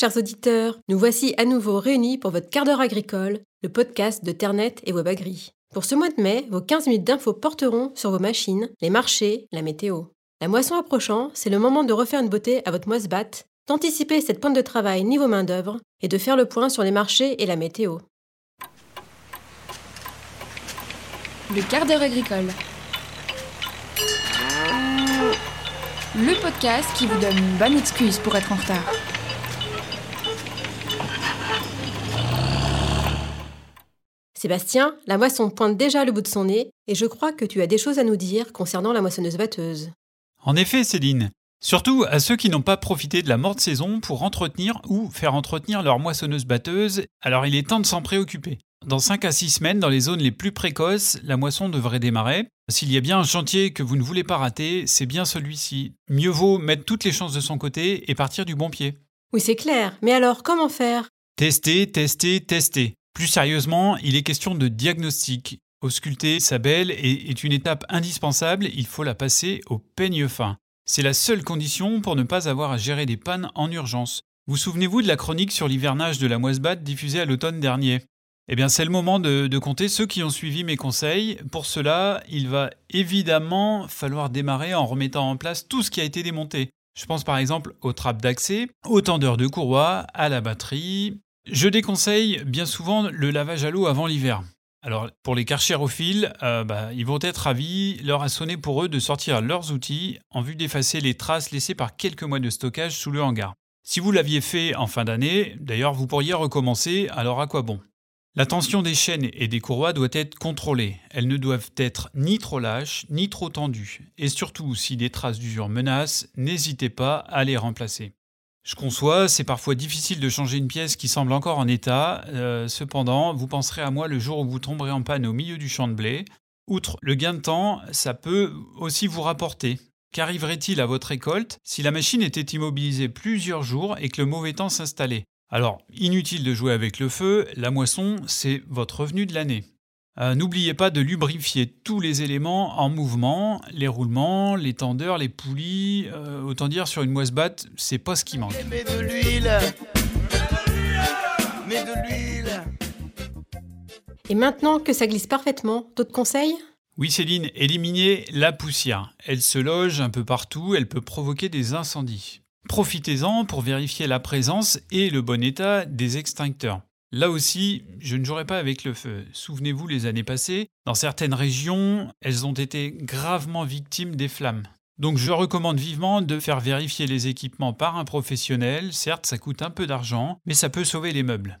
chers auditeurs, nous voici à nouveau réunis pour votre quart d'heure agricole, le podcast de Ternet et WebAgri. Pour ce mois de mai, vos 15 minutes d'infos porteront sur vos machines, les marchés, la météo. La moisson approchant, c'est le moment de refaire une beauté à votre moisse-batte, d'anticiper cette pointe de travail niveau main-d'œuvre et de faire le point sur les marchés et la météo. Le quart d'heure agricole. Le podcast qui vous donne une bonne excuse pour être en retard. Sébastien, la moisson pointe déjà le bout de son nez et je crois que tu as des choses à nous dire concernant la moissonneuse batteuse. En effet, Céline. Surtout à ceux qui n'ont pas profité de la morte saison pour entretenir ou faire entretenir leur moissonneuse batteuse, alors il est temps de s'en préoccuper. Dans 5 à 6 semaines, dans les zones les plus précoces, la moisson devrait démarrer. S'il y a bien un chantier que vous ne voulez pas rater, c'est bien celui-ci. Mieux vaut mettre toutes les chances de son côté et partir du bon pied. Oui, c'est clair, mais alors comment faire? Tester, tester, tester. Plus sérieusement, il est question de diagnostic. Ausculter sa belle est une étape indispensable, il faut la passer au peigne fin. C'est la seule condition pour ne pas avoir à gérer des pannes en urgence. Vous souvenez-vous de la chronique sur l'hivernage de la moisse-batte diffusée à l'automne dernier? Eh bien, c'est le moment de, de, compter ceux qui ont suivi mes conseils. Pour cela, il va évidemment falloir démarrer en remettant en place tout ce qui a été démonté. Je pense par exemple aux trappes d'accès, aux tendeurs de courroie, à la batterie. Je déconseille bien souvent le lavage à l'eau avant l'hiver. Alors, pour les carchérophiles, euh, bah, ils vont être ravis. Leur a sonné pour eux de sortir leurs outils en vue d'effacer les traces laissées par quelques mois de stockage sous le hangar. Si vous l'aviez fait en fin d'année, d'ailleurs, vous pourriez recommencer, alors à quoi bon? La tension des chaînes et des courroies doit être contrôlée. Elles ne doivent être ni trop lâches, ni trop tendues. Et surtout, si des traces d'usure menacent, n'hésitez pas à les remplacer. Je conçois, c'est parfois difficile de changer une pièce qui semble encore en état. Euh, cependant, vous penserez à moi le jour où vous tomberez en panne au milieu du champ de blé. Outre le gain de temps, ça peut aussi vous rapporter. Qu'arriverait-il à votre récolte si la machine était immobilisée plusieurs jours et que le mauvais temps s'installait? Alors, inutile de jouer avec le feu, la moisson, c'est votre revenu de l'année. Euh, n'oubliez pas de lubrifier tous les éléments en mouvement, les roulements, les tendeurs, les poulies. Euh, autant dire sur une moisse batte, c'est pas ce qui manque. Mets de l'huile Mets de l'huile Et maintenant que ça glisse parfaitement, d'autres conseils? Oui Céline, éliminez la poussière. Elle se loge un peu partout, elle peut provoquer des incendies. Profitez-en pour vérifier la présence et le bon état des extincteurs. Là aussi, je ne jouerai pas avec le feu. Souvenez-vous les années passées, dans certaines régions, elles ont été gravement victimes des flammes. Donc je recommande vivement de faire vérifier les équipements par un professionnel. Certes, ça coûte un peu d'argent, mais ça peut sauver les meubles.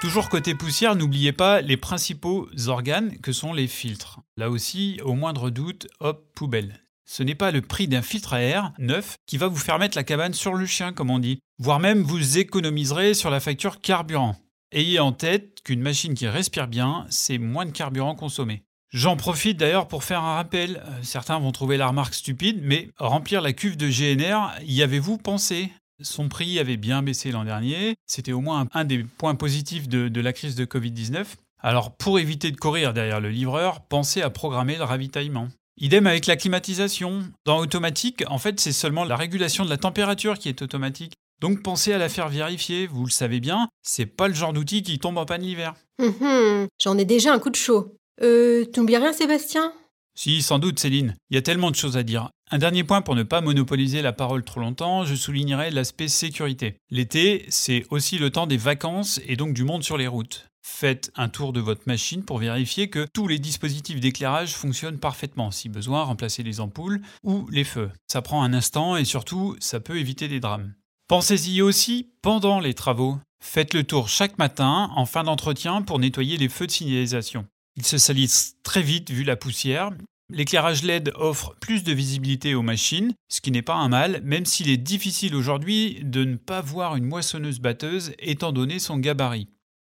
Toujours côté poussière, n'oubliez pas les principaux organes que sont les filtres. Là aussi, au moindre doute, hop, poubelle. Ce n'est pas le prix d'un filtre à air neuf qui va vous faire mettre la cabane sur le chien, comme on dit. Voire même vous économiserez sur la facture carburant. Ayez en tête qu'une machine qui respire bien, c'est moins de carburant consommé. J'en profite d'ailleurs pour faire un rappel. Euh, certains vont trouver la remarque stupide, mais remplir la cuve de GNR, y avez-vous pensé? Son prix avait bien baissé l'an dernier. C'était au moins un des points positifs de, de la crise de Covid-19. Alors pour éviter de courir derrière le livreur, pensez à programmer le ravitaillement. Idem avec la climatisation. Dans automatique, en fait, c'est seulement la régulation de la température qui est automatique. Donc pensez à la faire vérifier, vous le savez bien, c'est pas le genre d'outil qui tombe en panne l'hiver. Hum, hum, j'en ai déjà un coup de chaud. Euh, t'oublies rien Sébastien? Si, sans doute Céline, il y a tellement de choses à dire. Un dernier point pour ne pas monopoliser la parole trop longtemps, je soulignerai l'aspect sécurité. L'été, c'est aussi le temps des vacances et donc du monde sur les routes. Faites un tour de votre machine pour vérifier que tous les dispositifs d'éclairage fonctionnent parfaitement. Si besoin, remplacez les ampoules ou les feux. Ça prend un instant et surtout, ça peut éviter des drames. Pensez-y aussi pendant les travaux. Faites le tour chaque matin en fin d'entretien pour nettoyer les feux de signalisation. Ils se salissent très vite vu la poussière. L'éclairage LED offre plus de visibilité aux machines, ce qui n'est pas un mal, même s'il est difficile aujourd'hui de ne pas voir une moissonneuse batteuse étant donné son gabarit.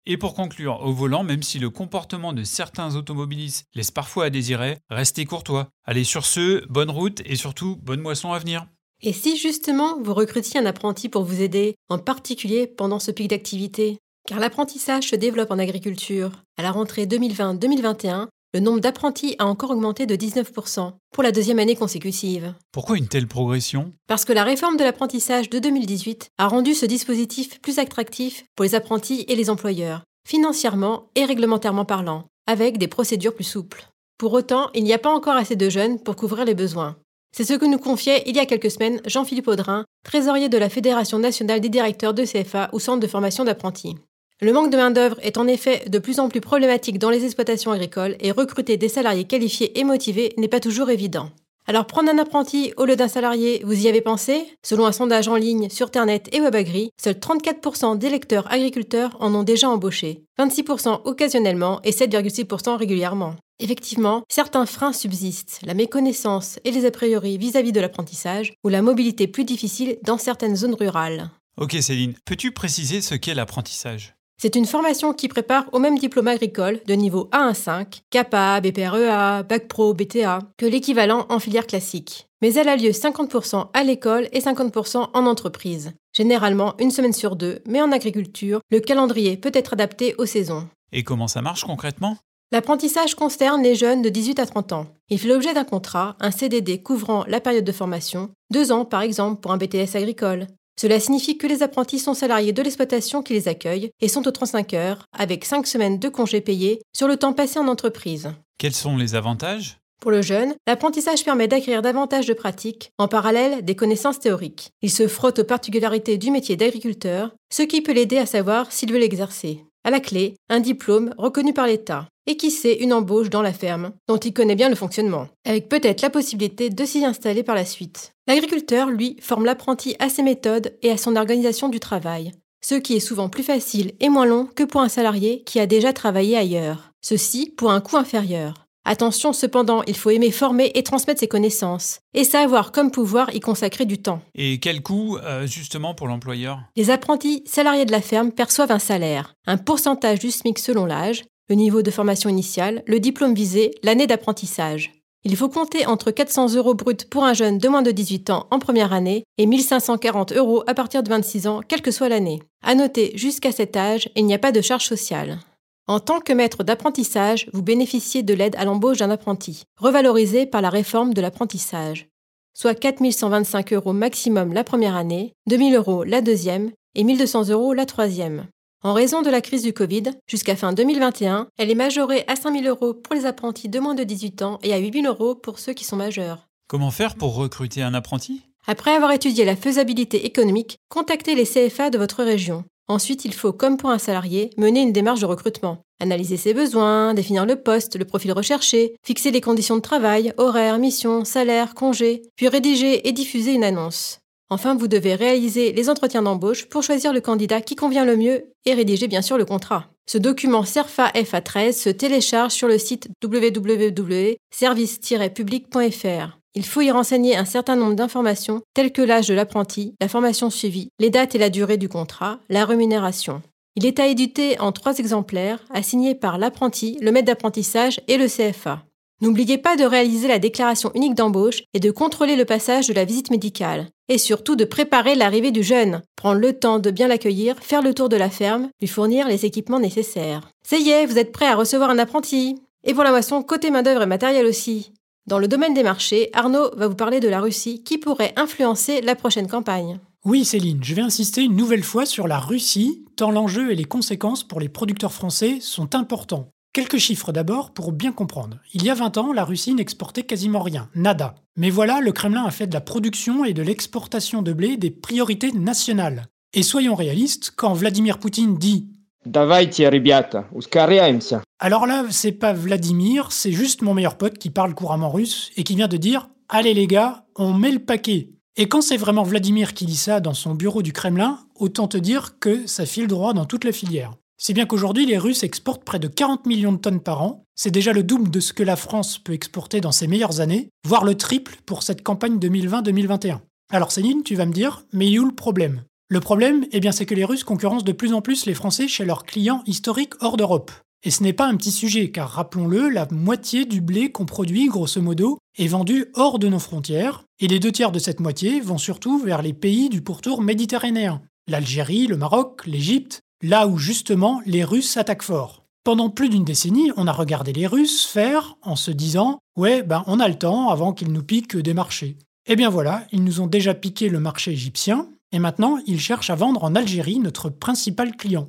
Et pour conclure, au volant, même si le comportement de certains automobilistes laisse parfois à désirer, restez courtois. Allez sur ce, bonne route et surtout bonne moisson à venir. Et si justement vous recrutiez un apprenti pour vous aider, en particulier pendant ce pic d'activité? Car l'apprentissage se développe en agriculture. À la rentrée 2020-2021, le nombre d'apprentis a encore augmenté de 19% pour la deuxième année consécutive. Pourquoi une telle progression? Parce que la réforme de l'apprentissage de 2018 a rendu ce dispositif plus attractif pour les apprentis et les employeurs, financièrement et réglementairement parlant, avec des procédures plus souples. Pour autant, il n'y a pas encore assez de jeunes pour couvrir les besoins. C'est ce que nous confiait il y a quelques semaines Jean-Philippe Audrin, trésorier de la Fédération nationale des directeurs de CFA ou centre de formation d'apprentis. Le manque de main-d'œuvre est en effet de plus en plus problématique dans les exploitations agricoles et recruter des salariés qualifiés et motivés n'est pas toujours évident. Alors prendre un apprenti au lieu d'un salarié, vous y avez pensé? Selon un sondage en ligne sur Internet et WebAgri, seuls 34% d'électeurs agriculteurs en ont déjà embauché, 26% occasionnellement et 7,6% régulièrement. Effectivement, certains freins subsistent, la méconnaissance et les a priori vis-à-vis de l'apprentissage ou la mobilité plus difficile dans certaines zones rurales. Ok Céline, peux-tu préciser ce qu'est l'apprentissage? C'est une formation qui prépare au même diplôme agricole de niveau A1-5, CAPA, BPREA, Bac Pro, BTA, que l'équivalent en filière classique. Mais elle a lieu 50% à l'école et 50% en entreprise. Généralement une semaine sur deux, mais en agriculture, le calendrier peut être adapté aux saisons. Et comment ça marche concrètement? L'apprentissage concerne les jeunes de 18 à 30 ans. Il fait l'objet d'un contrat, un CDD couvrant la période de formation, deux ans par exemple pour un BTS agricole, cela signifie que les apprentis sont salariés de l'exploitation qui les accueille et sont aux 35 heures, avec 5 semaines de congés payés sur le temps passé en entreprise. Quels sont les avantages? Pour le jeune, l'apprentissage permet d'acquérir davantage de pratiques, en parallèle des connaissances théoriques. Il se frotte aux particularités du métier d'agriculteur, ce qui peut l'aider à savoir s'il veut l'exercer. À la clé, un diplôme reconnu par l'État. Et qui sait, une embauche dans la ferme, dont il connaît bien le fonctionnement, avec peut-être la possibilité de s'y installer par la suite. L'agriculteur, lui, forme l'apprenti à ses méthodes et à son organisation du travail, ce qui est souvent plus facile et moins long que pour un salarié qui a déjà travaillé ailleurs. Ceci pour un coût inférieur. Attention cependant, il faut aimer former et transmettre ses connaissances, et savoir comme pouvoir y consacrer du temps. Et quel coût euh, justement pour l'employeur? Les apprentis salariés de la ferme perçoivent un salaire, un pourcentage du SMIC selon l'âge, le niveau de formation initiale, le diplôme visé, l'année d'apprentissage. Il faut compter entre 400 euros bruts pour un jeune de moins de 18 ans en première année et 1540 euros à partir de 26 ans, quelle que soit l'année. À noter, jusqu'à cet âge, il n'y a pas de charge sociale. En tant que maître d'apprentissage, vous bénéficiez de l'aide à l'embauche d'un apprenti, revalorisée par la réforme de l'apprentissage, soit 4 125 euros maximum la première année, 2 000 euros la deuxième et 1 200 euros la troisième. En raison de la crise du Covid, jusqu'à fin 2021, elle est majorée à 5 000 euros pour les apprentis de moins de 18 ans et à 8 000 euros pour ceux qui sont majeurs. Comment faire pour recruter un apprenti? Après avoir étudié la faisabilité économique, contactez les CFA de votre région. Ensuite, il faut, comme pour un salarié, mener une démarche de recrutement. Analyser ses besoins, définir le poste, le profil recherché, fixer les conditions de travail, horaires, mission, salaire, congé, puis rédiger et diffuser une annonce. Enfin, vous devez réaliser les entretiens d'embauche pour choisir le candidat qui convient le mieux et rédiger bien sûr le contrat. Ce document CERFA FA13 se télécharge sur le site www.service-public.fr. Il faut y renseigner un certain nombre d'informations telles que l'âge de l'apprenti, la formation suivie, les dates et la durée du contrat, la rémunération. Il est à éditer en trois exemplaires, assignés par l'apprenti, le maître d'apprentissage et le CFA. N'oubliez pas de réaliser la déclaration unique d'embauche et de contrôler le passage de la visite médicale. Et surtout de préparer l'arrivée du jeune, prendre le temps de bien l'accueillir, faire le tour de la ferme, lui fournir les équipements nécessaires. Ça y est, vous êtes prêt à recevoir un apprenti Et pour la moisson, côté main-d'œuvre et matériel aussi. Dans le domaine des marchés, Arnaud va vous parler de la Russie qui pourrait influencer la prochaine campagne. Oui Céline, je vais insister une nouvelle fois sur la Russie, tant l'enjeu et les conséquences pour les producteurs français sont importants. Quelques chiffres d'abord pour bien comprendre. Il y a 20 ans, la Russie n'exportait quasiment rien, nada. Mais voilà, le Kremlin a fait de la production et de l'exportation de blé des priorités nationales. Et soyons réalistes, quand Vladimir Poutine dit alors là, c'est pas Vladimir, c'est juste mon meilleur pote qui parle couramment russe et qui vient de dire Allez les gars, on met le paquet. Et quand c'est vraiment Vladimir qui dit ça dans son bureau du Kremlin, autant te dire que ça file droit dans toute la filière. C'est bien qu'aujourd'hui, les Russes exportent près de 40 millions de tonnes par an. C'est déjà le double de ce que la France peut exporter dans ses meilleures années, voire le triple pour cette campagne 2020-2021. Alors Céline, tu vas me dire, mais où le problème? Le problème, eh bien, c'est que les Russes concurrencent de plus en plus les Français chez leurs clients historiques hors d'Europe. Et ce n'est pas un petit sujet, car rappelons-le, la moitié du blé qu'on produit, grosso modo, est vendu hors de nos frontières, et les deux tiers de cette moitié vont surtout vers les pays du pourtour méditerranéen. L'Algérie, le Maroc, l'Égypte, là où justement les Russes attaquent fort. Pendant plus d'une décennie, on a regardé les Russes faire en se disant Ouais, ben on a le temps avant qu'ils nous piquent des marchés. Eh bien voilà, ils nous ont déjà piqué le marché égyptien, et maintenant ils cherchent à vendre en Algérie, notre principal client.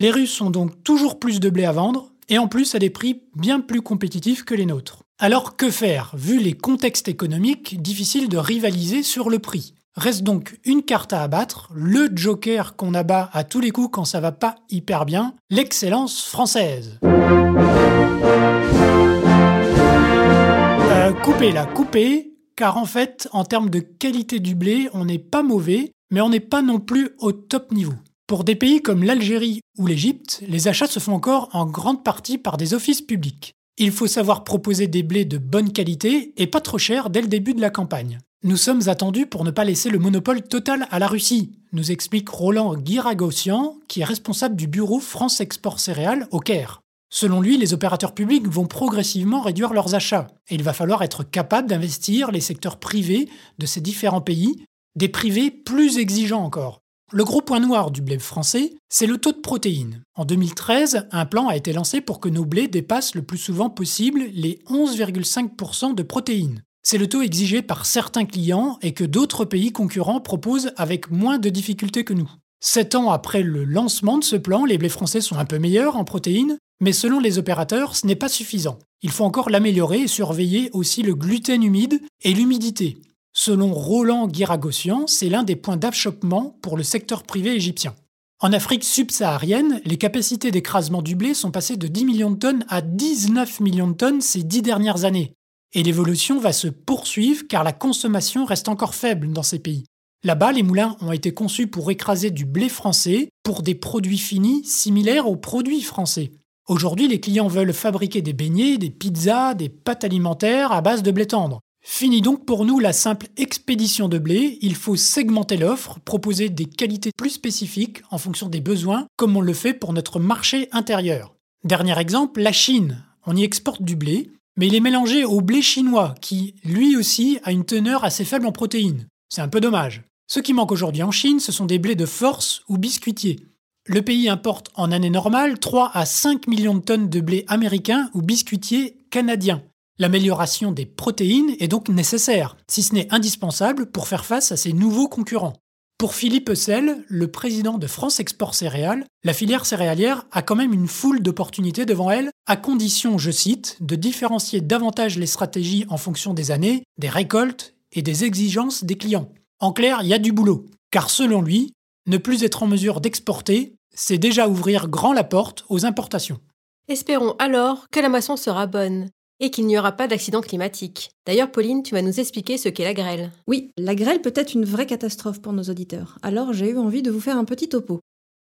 Les Russes ont donc toujours plus de blé à vendre, et en plus à des prix bien plus compétitifs que les nôtres. Alors que faire Vu les contextes économiques, difficile de rivaliser sur le prix? Reste donc une carte à abattre, le joker qu'on abat à tous les coups quand ça va pas hyper bien, l'excellence française. Euh, coupez la, coupez, car en fait, en termes de qualité du blé, on n'est pas mauvais, mais on n'est pas non plus au top niveau. Pour des pays comme l'Algérie ou l'Égypte, les achats se font encore en grande partie par des offices publics. Il faut savoir proposer des blés de bonne qualité et pas trop cher dès le début de la campagne. Nous sommes attendus pour ne pas laisser le monopole total à la Russie, nous explique Roland Guiragossian, qui est responsable du bureau France Export Céréales au Caire. Selon lui, les opérateurs publics vont progressivement réduire leurs achats, et il va falloir être capable d'investir les secteurs privés de ces différents pays, des privés plus exigeants encore. Le gros point noir du blé français, c'est le taux de protéines. En 2013, un plan a été lancé pour que nos blés dépassent le plus souvent possible les 11,5% de protéines. C'est le taux exigé par certains clients et que d'autres pays concurrents proposent avec moins de difficultés que nous. Sept ans après le lancement de ce plan, les blés français sont un peu meilleurs en protéines, mais selon les opérateurs, ce n'est pas suffisant. Il faut encore l'améliorer et surveiller aussi le gluten humide et l'humidité. Selon Roland Guiragossian, c'est l'un des points d'achoppement pour le secteur privé égyptien. En Afrique subsaharienne, les capacités d'écrasement du blé sont passées de 10 millions de tonnes à 19 millions de tonnes ces dix dernières années. Et l'évolution va se poursuivre car la consommation reste encore faible dans ces pays. Là-bas, les moulins ont été conçus pour écraser du blé français pour des produits finis similaires aux produits français. Aujourd'hui, les clients veulent fabriquer des beignets, des pizzas, des pâtes alimentaires à base de blé tendre. Fini donc pour nous la simple expédition de blé, il faut segmenter l'offre, proposer des qualités plus spécifiques en fonction des besoins, comme on le fait pour notre marché intérieur. Dernier exemple, la Chine. On y exporte du blé, mais il est mélangé au blé chinois, qui lui aussi a une teneur assez faible en protéines. C'est un peu dommage. Ce qui manque aujourd'hui en Chine, ce sont des blés de force ou biscuitiers. Le pays importe en année normale 3 à 5 millions de tonnes de blé américain ou biscuitier canadien. L'amélioration des protéines est donc nécessaire, si ce n'est indispensable pour faire face à ces nouveaux concurrents. Pour Philippe Eusel, le président de France Export Céréales, la filière céréalière a quand même une foule d'opportunités devant elle, à condition, je cite, de différencier davantage les stratégies en fonction des années, des récoltes et des exigences des clients. En clair, il y a du boulot, car selon lui, ne plus être en mesure d'exporter, c'est déjà ouvrir grand la porte aux importations. Espérons alors que la moisson sera bonne et qu'il n'y aura pas d'accident climatique. D'ailleurs, Pauline, tu vas nous expliquer ce qu'est la grêle. Oui, la grêle peut être une vraie catastrophe pour nos auditeurs, alors j'ai eu envie de vous faire un petit topo.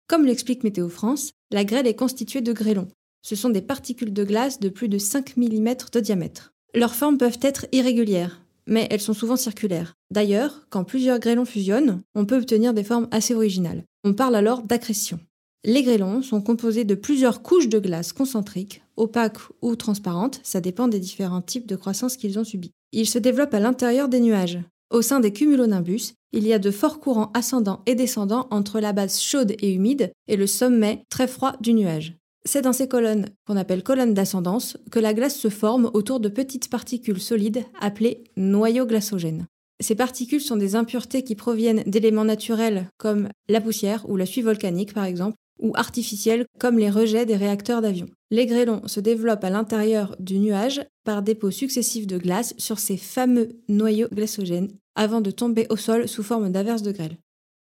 Comme l'explique Météo France, la grêle est constituée de grêlons. Ce sont des particules de glace de plus de 5 mm de diamètre. Leurs formes peuvent être irrégulières, mais elles sont souvent circulaires. D'ailleurs, quand plusieurs grêlons fusionnent, on peut obtenir des formes assez originales. On parle alors d'accrétion. Les grêlons sont composés de plusieurs couches de glace concentriques, opaques ou transparentes, ça dépend des différents types de croissance qu'ils ont subis. Ils se développent à l'intérieur des nuages. Au sein des cumulonimbus, il y a de forts courants ascendants et descendants entre la base chaude et humide et le sommet très froid du nuage. C'est dans ces colonnes, qu'on appelle colonnes d'ascendance, que la glace se forme autour de petites particules solides appelées noyaux glacogènes. Ces particules sont des impuretés qui proviennent d'éléments naturels comme la poussière ou la suie volcanique par exemple, ou artificielles comme les rejets des réacteurs d'avion. Les grêlons se développent à l'intérieur du nuage par dépôts successifs de glace sur ces fameux noyaux glacogènes avant de tomber au sol sous forme d'averses de grêle.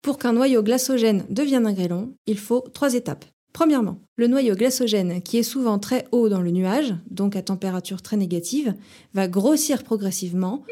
Pour qu'un noyau glacogène devienne un grêlon, il faut trois étapes. Premièrement, le noyau glacogène, qui est souvent très haut dans le nuage, donc à température très négative, va grossir progressivement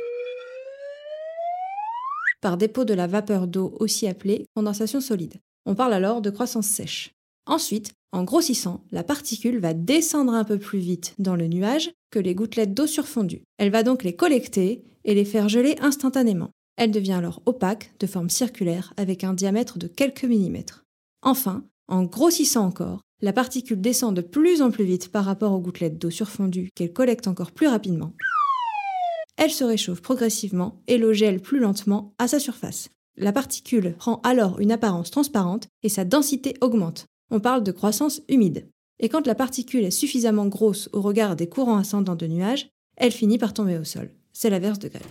par dépôt de la vapeur d'eau aussi appelée condensation solide. On parle alors de croissance sèche. Ensuite, en grossissant, la particule va descendre un peu plus vite dans le nuage que les gouttelettes d'eau surfondues. Elle va donc les collecter et les faire geler instantanément. Elle devient alors opaque, de forme circulaire, avec un diamètre de quelques millimètres. Enfin, en grossissant encore, la particule descend de plus en plus vite par rapport aux gouttelettes d'eau surfondues qu'elle collecte encore plus rapidement. Elle se réchauffe progressivement et le gèle plus lentement à sa surface. La particule prend alors une apparence transparente et sa densité augmente. On parle de croissance humide. Et quand la particule est suffisamment grosse au regard des courants ascendants de nuages, elle finit par tomber au sol. C'est l'averse de grêle.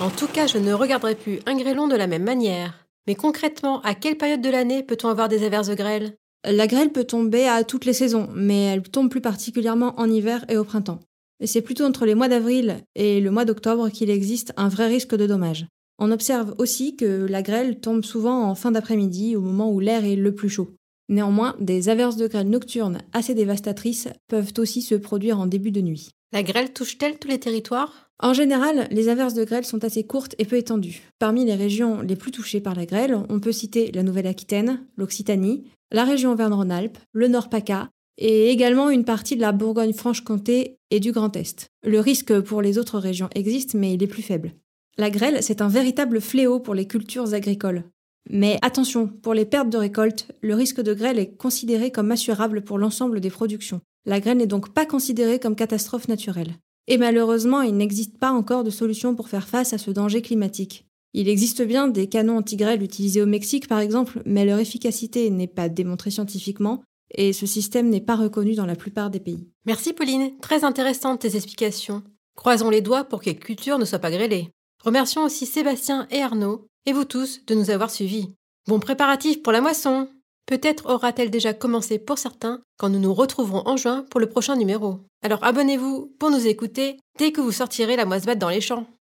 En tout cas, je ne regarderai plus un grêlon de la même manière. Mais concrètement, à quelle période de l'année peut-on avoir des averses de grêle? La grêle peut tomber à toutes les saisons, mais elle tombe plus particulièrement en hiver et au printemps. Et c'est plutôt entre les mois d'avril et le mois d'octobre qu'il existe un vrai risque de dommage. On observe aussi que la grêle tombe souvent en fin d'après-midi, au moment où l'air est le plus chaud. Néanmoins, des averses de grêle nocturnes assez dévastatrices peuvent aussi se produire en début de nuit. La grêle touche-t-elle tous les territoires? En général, les averses de grêle sont assez courtes et peu étendues. Parmi les régions les plus touchées par la grêle, on peut citer la Nouvelle-Aquitaine, l'Occitanie, la région Auvergne-Rhône-Alpes, le Nord-PACA et également une partie de la Bourgogne-Franche-Comté et du Grand Est. Le risque pour les autres régions existe, mais il est plus faible. La grêle, c'est un véritable fléau pour les cultures agricoles. Mais attention, pour les pertes de récolte, le risque de grêle est considéré comme assurable pour l'ensemble des productions. La grêle n'est donc pas considérée comme catastrophe naturelle. Et malheureusement, il n'existe pas encore de solution pour faire face à ce danger climatique. Il existe bien des canons anti-grêle utilisés au Mexique par exemple, mais leur efficacité n'est pas démontrée scientifiquement, et ce système n'est pas reconnu dans la plupart des pays. Merci Pauline, très intéressantes tes explications. Croisons les doigts pour que les cultures ne soient pas grêlées. Remercions aussi Sébastien et Arnaud, et vous tous, de nous avoir suivis. Bon préparatif pour la moisson Peut-être aura-t-elle déjà commencé pour certains quand nous nous retrouverons en juin pour le prochain numéro. Alors abonnez-vous pour nous écouter dès que vous sortirez la moisse dans les champs.